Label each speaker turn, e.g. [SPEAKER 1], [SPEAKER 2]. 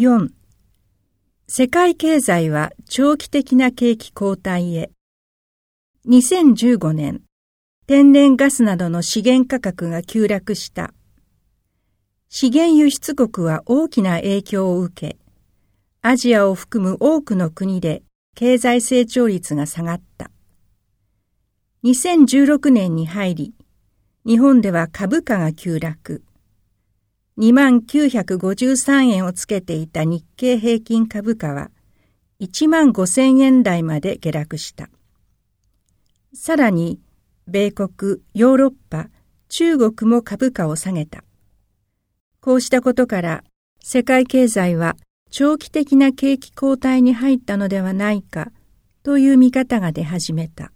[SPEAKER 1] 4世界経済は長期的な景気後退へ。2015年。天然ガスなどの資源価格が急落した。資源輸出国は大きな影響を受けアジアを含む多くの国で経済成長率が下がった。2016年に入り日本では株価が急落。2953円をつけていた日経平均株価は1万5000円台まで下落した。さらに、米国、ヨーロッパ、中国も株価を下げた。こうしたことから、世界経済は長期的な景気後退に入ったのではないかという見方が出始めた。